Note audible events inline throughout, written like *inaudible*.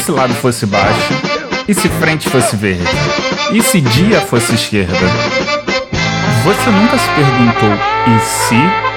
se lado fosse baixo? E se frente fosse verde? E se dia fosse esquerda? Você nunca se perguntou e se?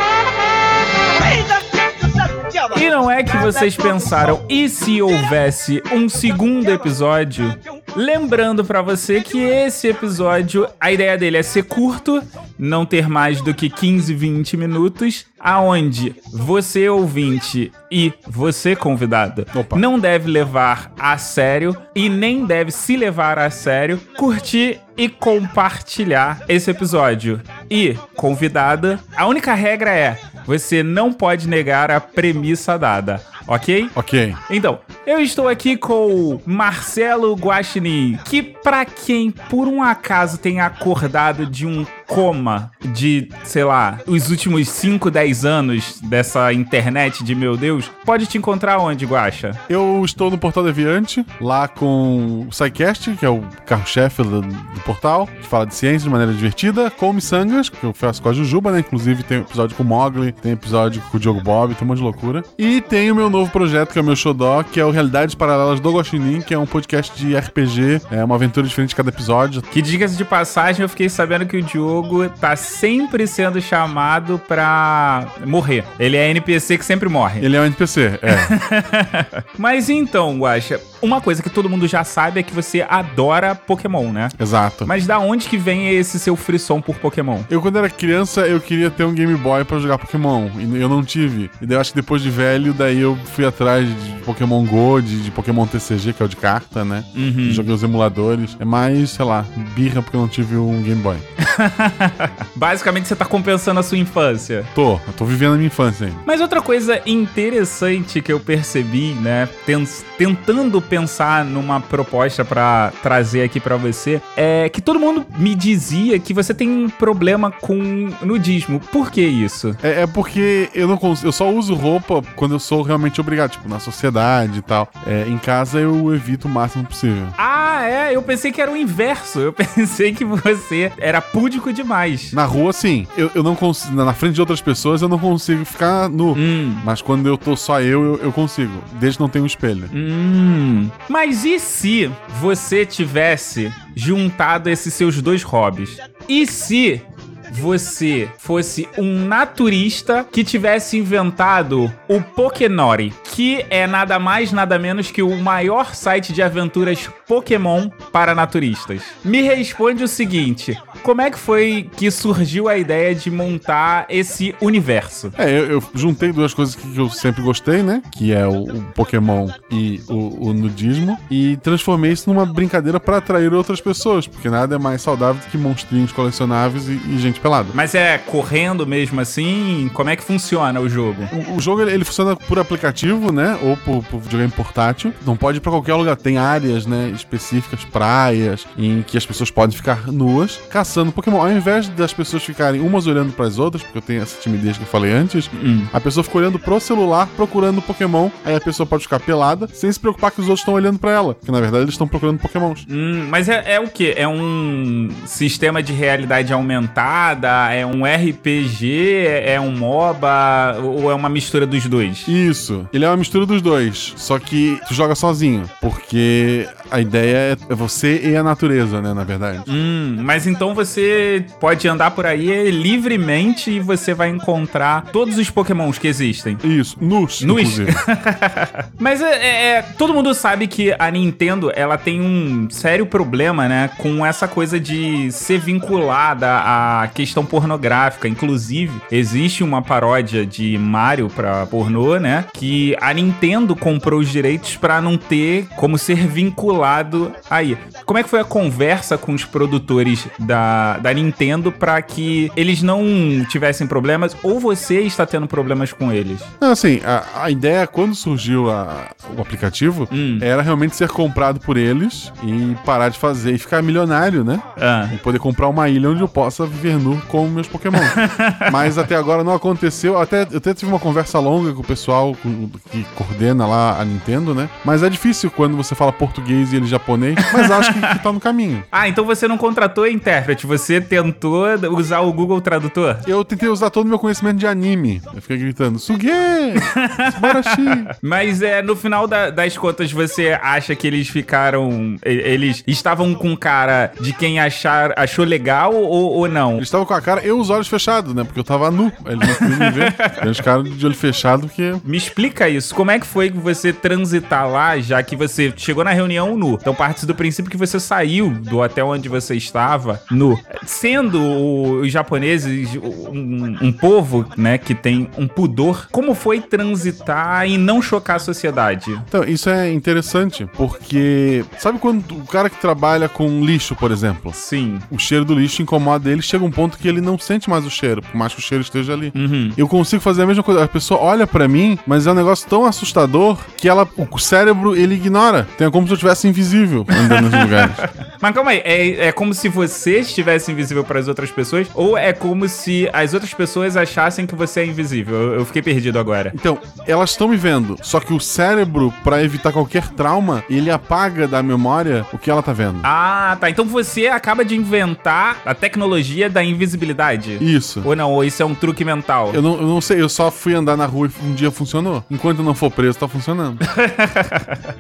E não é que vocês pensaram, e se houvesse um segundo episódio? Lembrando pra você que esse episódio, a ideia dele é ser curto, não ter mais do que 15, 20 minutos, aonde você ouvinte e você convidado Opa. não deve levar a sério e nem deve se levar a sério, curtir e compartilhar esse episódio. E convidada, a única regra é você não pode negar a premissa dada, ok? Ok. Então, eu estou aqui com Marcelo Guaxinim, que pra quem por um acaso tem acordado de um coma de, sei lá, os últimos 5, 10 anos dessa internet de meu Deus, pode te encontrar onde, Guaxa? Eu estou no Portal Deviante, lá com o SciCast, que é o carro-chefe do, do portal, que fala de ciência de maneira divertida, com o Missangas, que eu faço com a Jujuba, né? Inclusive tem episódio com o Mogli, tem episódio com o Diogo Bob, tem um monte de loucura. E tem o meu novo projeto, que é o meu Xodó, que é o Realidades Paralelas do Guaxinim, que é um podcast de RPG, é uma aventura diferente de cada episódio. Que diga-se de passagem, eu fiquei sabendo que o Diogo tá sempre sendo chamado pra morrer. Ele é NPC que sempre morre. Ele é um NPC, é. *laughs* Mas então, Guaxa, uma coisa que todo mundo já sabe é que você adora Pokémon, né? Exato. Mas da onde que vem esse seu frisson por Pokémon? Eu, quando era criança, eu queria ter um Game Boy pra jogar Pokémon. E eu não tive. E daí eu acho que depois de velho, daí eu fui atrás de Pokémon Go, de, de Pokémon TCG, que é o de carta, né? Joguei os emuladores. É mais, sei lá, birra porque eu não tive um Game Boy. *laughs* Basicamente você tá compensando a sua infância. Tô, eu tô vivendo a minha infância ainda. Mas outra coisa interessante que eu percebi, né, ten- tentando pensar numa proposta pra trazer aqui pra você, é que todo mundo me dizia que você tem um problema com nudismo. Por que isso? É, é porque eu não consigo. Eu só uso roupa quando eu sou realmente obrigado, tipo, na sociedade e tal. É, em casa eu evito o máximo possível. Ah, é, eu pensei que era o inverso. Eu *laughs* pensei que você era púdico demais. Na rua, sim. Eu, eu não consigo. Na frente de outras pessoas, eu não consigo ficar nu. Hum. Mas quando eu tô só eu, eu, eu consigo. Desde que não tenha um espelho. Hum. Mas e se você tivesse juntado esses seus dois hobbies? E se você fosse um naturista que tivesse inventado o Pokénori, que é nada mais nada menos que o maior site de aventuras Pokémon para naturistas? Me responde o seguinte: como é que foi que surgiu a ideia de montar esse universo? É, eu, eu juntei duas coisas que eu sempre gostei, né? Que é o, o Pokémon e o, o nudismo. E transformei isso numa brincadeira pra atrair outras pessoas. Porque nada é mais saudável do que monstrinhos colecionáveis e, e gente pelada. Mas é correndo mesmo assim? Como é que funciona o jogo? O, o jogo ele, ele funciona por aplicativo, né? Ou por, por videogame portátil. Não pode ir pra qualquer lugar. Tem áreas, né? Específicas, praias, em que as pessoas podem ficar nuas caçando Pokémon. Ao invés das pessoas ficarem umas olhando pras outras, porque eu tenho essa timidez que eu falei antes, Hum. a pessoa fica olhando pro celular procurando Pokémon. Aí a pessoa pode ficar pelada sem se preocupar que os outros estão olhando pra ela. Que na verdade eles estão procurando Pokémons. Hum, mas é, é o que? É um sistema de realidade aumentada? É um RPG? É é um MOBA? Ou é uma mistura dos dois? Isso. Ele é uma mistura dos dois. Só que tu joga sozinho. Porque a ideia é você e a natureza, né? Na verdade. Hum, mas então você pode andar por aí livremente e você vai encontrar todos os pokémons que existem. Isso. Nus. Nus. *laughs* Mas é, é- é- todo mundo sabe que a Nintendo ela tem um sério problema, né, com essa coisa de ser vinculada à questão pornográfica. Inclusive, existe uma paródia de Mario pra pornô, né, que a Nintendo comprou os direitos pra não ter como ser vinculado aí. Como é que foi a conversa com os produtores da, da Nintendo pra que eles não tivessem problemas ou você está tendo problemas com eles? Não, assim, a, a ideia, quando surgiu a- o aplicativo, Hum. era realmente ser comprado por eles e parar de fazer e ficar milionário, né? Ah. E poder comprar uma ilha onde eu possa viver nu com meus Pokémon. *laughs* Mas até agora não aconteceu. Até, eu até tive uma conversa longa com o pessoal que coordena lá a Nintendo, né? Mas é difícil quando você fala português e ele japonês, mas acho que, que tá no caminho. *laughs* Ah, então você não contratou intérprete, você tentou usar o Google Tradutor? Eu tentei usar todo o meu conhecimento de anime. Eu fiquei gritando, Suge! *laughs* Subarashi! Mas é, no final da- das contas, você acha que eles ficaram. Eles estavam com cara de quem achar, achou legal ou, ou não? Eles estavam com a cara e os olhos fechados, né? Porque eu tava nu. Eles não podiam me ver. Eles ficaram de olho fechado porque Me explica isso. Como é que foi que você transitar lá, já que você chegou na reunião nu? Então parte do princípio que você saiu do hotel onde você estava nu. Sendo os japoneses um, um povo, né, que tem um pudor, como foi transitar e não chocar a sociedade? Então, isso é interessante, porque sabe quando o cara que trabalha com lixo, por exemplo, Sim. o cheiro do lixo incomoda ele, chega um ponto que ele não sente mais o cheiro, por mais que o cheiro esteja ali. Uhum. Eu consigo fazer a mesma coisa. A pessoa olha pra mim, mas é um negócio tão assustador que ela, o cérebro ele ignora. Então é como se eu tivesse invisível andando nos lugares. *laughs* Mas calma aí, é, é como se você estivesse invisível para as outras pessoas ou é como se as outras pessoas achassem que você é invisível? Eu, eu fiquei perdido agora. Então, elas estão me vendo, só que o cérebro, pra evitar qualquer trauma, ele apaga da memória o que ela tá vendo. Ah, tá. Então você acaba de inventar a tecnologia da invisibilidade. Isso. Ou não, ou isso é um truque mental. Eu não, eu não sei, eu só fui andar na rua e um dia funcionou. Enquanto não for preso, tá funcionando. *laughs*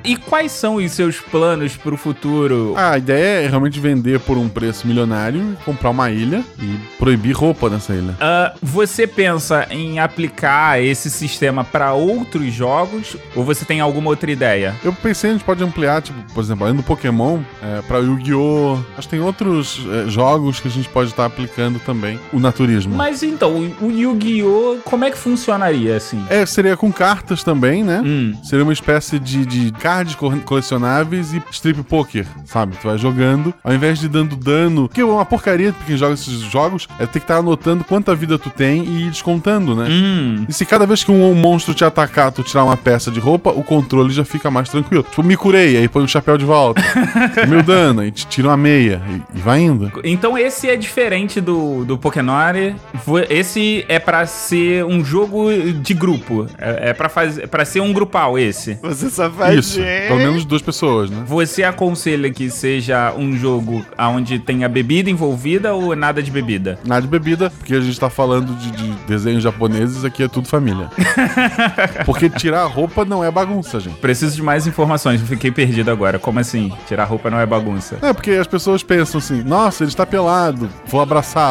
E quais são os seus planos pro futuro? Ah, a ideia é realmente vender por um preço milionário, comprar uma ilha e proibir roupa nessa ilha. Ah, você pensa em aplicar esse sistema pra outros jogos ou você tem alguma outra ideia? Eu pensei, a gente pode ampliar, tipo, por exemplo, além do Pokémon, é, pra Yu-Gi-Oh! Acho que tem outros é, jogos que a gente pode estar aplicando também o naturismo. Mas então, o Yu-Gi-Oh! como é que funcionaria assim? É, seria com cartas também, né? Hum. Seria uma espécie de, de cards co- colecionáveis e strip poker, sabe? Tu vai jogando, ao invés de dando dano, que é uma porcaria pra quem joga esses jogos, é ter que estar anotando quanta vida tu tem e ir descontando, né? Hum. E se cada vez que um monstro te atacar, tu tirar uma peça de roupa, o controle já fica mais tranquilo. Tipo, me curei, aí põe o chapéu de volta. *laughs* Meu dano, aí te tira uma meia e, e vai indo. Então esse é diferente do, do Pokénori. Vo- Esse é pra ser um jogo de grupo. É, é para fazer, para ser um grupal esse. Você só faz. Isso, pelo menos duas pessoas, né? Você aconselha que seja um jogo onde tenha bebida envolvida ou nada de bebida? Nada de bebida, porque a gente tá falando de, de desenhos japoneses, aqui é tudo família. *laughs* porque tirar a roupa não é bagunça, gente. Preciso de mais informações, fiquei perdido agora. Como assim? Tirar roupa não é bagunça. É, porque as pessoas pensam assim, nossa, ele está pelado, vou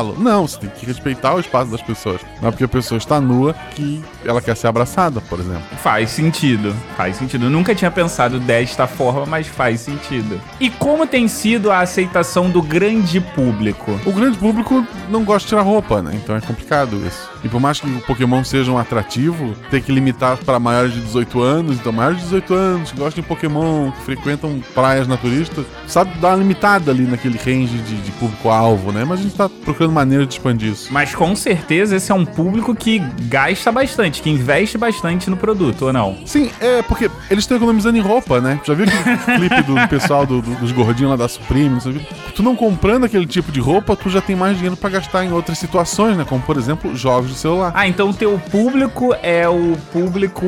Não, você tem que respeitar o espaço das pessoas. Não é porque a pessoa está nua que ela quer ser abraçada, por exemplo. Faz sentido, faz sentido. Eu nunca tinha pensado desta forma, mas faz sentido. E como tem sido a aceitação do grande público? O grande público não gosta de tirar roupa, né? Então é complicado isso. E por mais que o Pokémon seja um atrativo, tem que limitar para maiores de 18 anos. Então, maiores de 18 anos que gostam de Pokémon, que frequentam praias naturistas, sabe dar uma limitada ali naquele range de, de público-alvo, né? Mas a gente tá procurando maneira de expandir isso. Mas com certeza esse é um público que gasta bastante, que investe bastante no produto, ou não? Sim, é porque eles estão economizando em roupa, né? Já viu aquele *laughs* clipe do pessoal do- do- dos gordinhos lá da Supreme? Não sei? Tu não comprando aquele tipo de roupa, tu já tem mais dinheiro pra gastar em outras situações, né? Como, por exemplo, jogos de celular. Ah, então o teu público é o público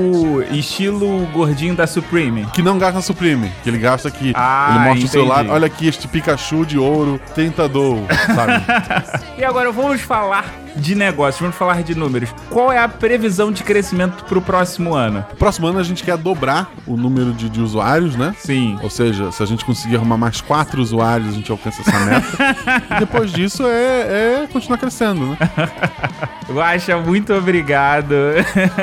estilo gordinho da Supreme. Que não gasta Supreme, que ele gasta aqui. Ah, ele mostra entendi. o celular, olha aqui este Pikachu de ouro, tentador, sabe? *laughs* E agora vamos falar de negócios, vamos falar de números. Qual é a previsão de crescimento pro próximo ano? Próximo ano a gente quer dobrar o número de, de usuários, né? Sim. Ou seja, se a gente conseguir arrumar mais quatro usuários, a gente alcança essa meta. *laughs* e depois disso é, é continuar crescendo, né? *laughs* Guaxa, muito obrigado.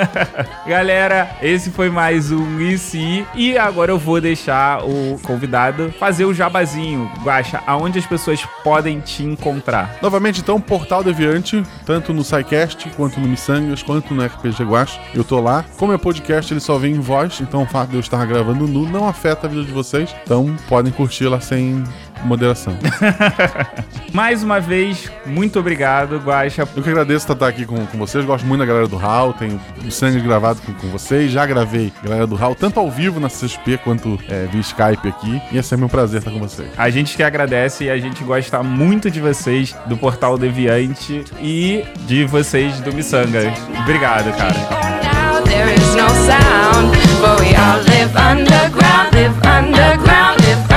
*laughs* Galera, esse foi mais um ICI. E agora eu vou deixar o convidado fazer o jabazinho. Guaxa, aonde as pessoas podem te encontrar? Novamente, então, Portal Deviante, tanto no SciCast, quanto no Missangas, quanto no RPG Guache. Eu tô lá. Como é podcast, ele só vem em voz, então o fato de eu estar gravando nu não afeta a vida de vocês. Então, podem curtir lá sem em moderação. *laughs* Mais uma vez, muito obrigado, Guaxa. Eu que agradeço estar aqui com, com vocês. Gosto muito da galera do HAL. Tenho o sangue gravado com, com vocês. Já gravei a galera do HAL, tanto ao vivo na CSP quanto é, via Skype aqui. E é sempre um prazer estar com vocês. A gente que agradece e a gente gosta muito de vocês, do Portal Deviante e de vocês do Missangas. Obrigado, cara. There is no sound, but we all live underground, live underground, live underground.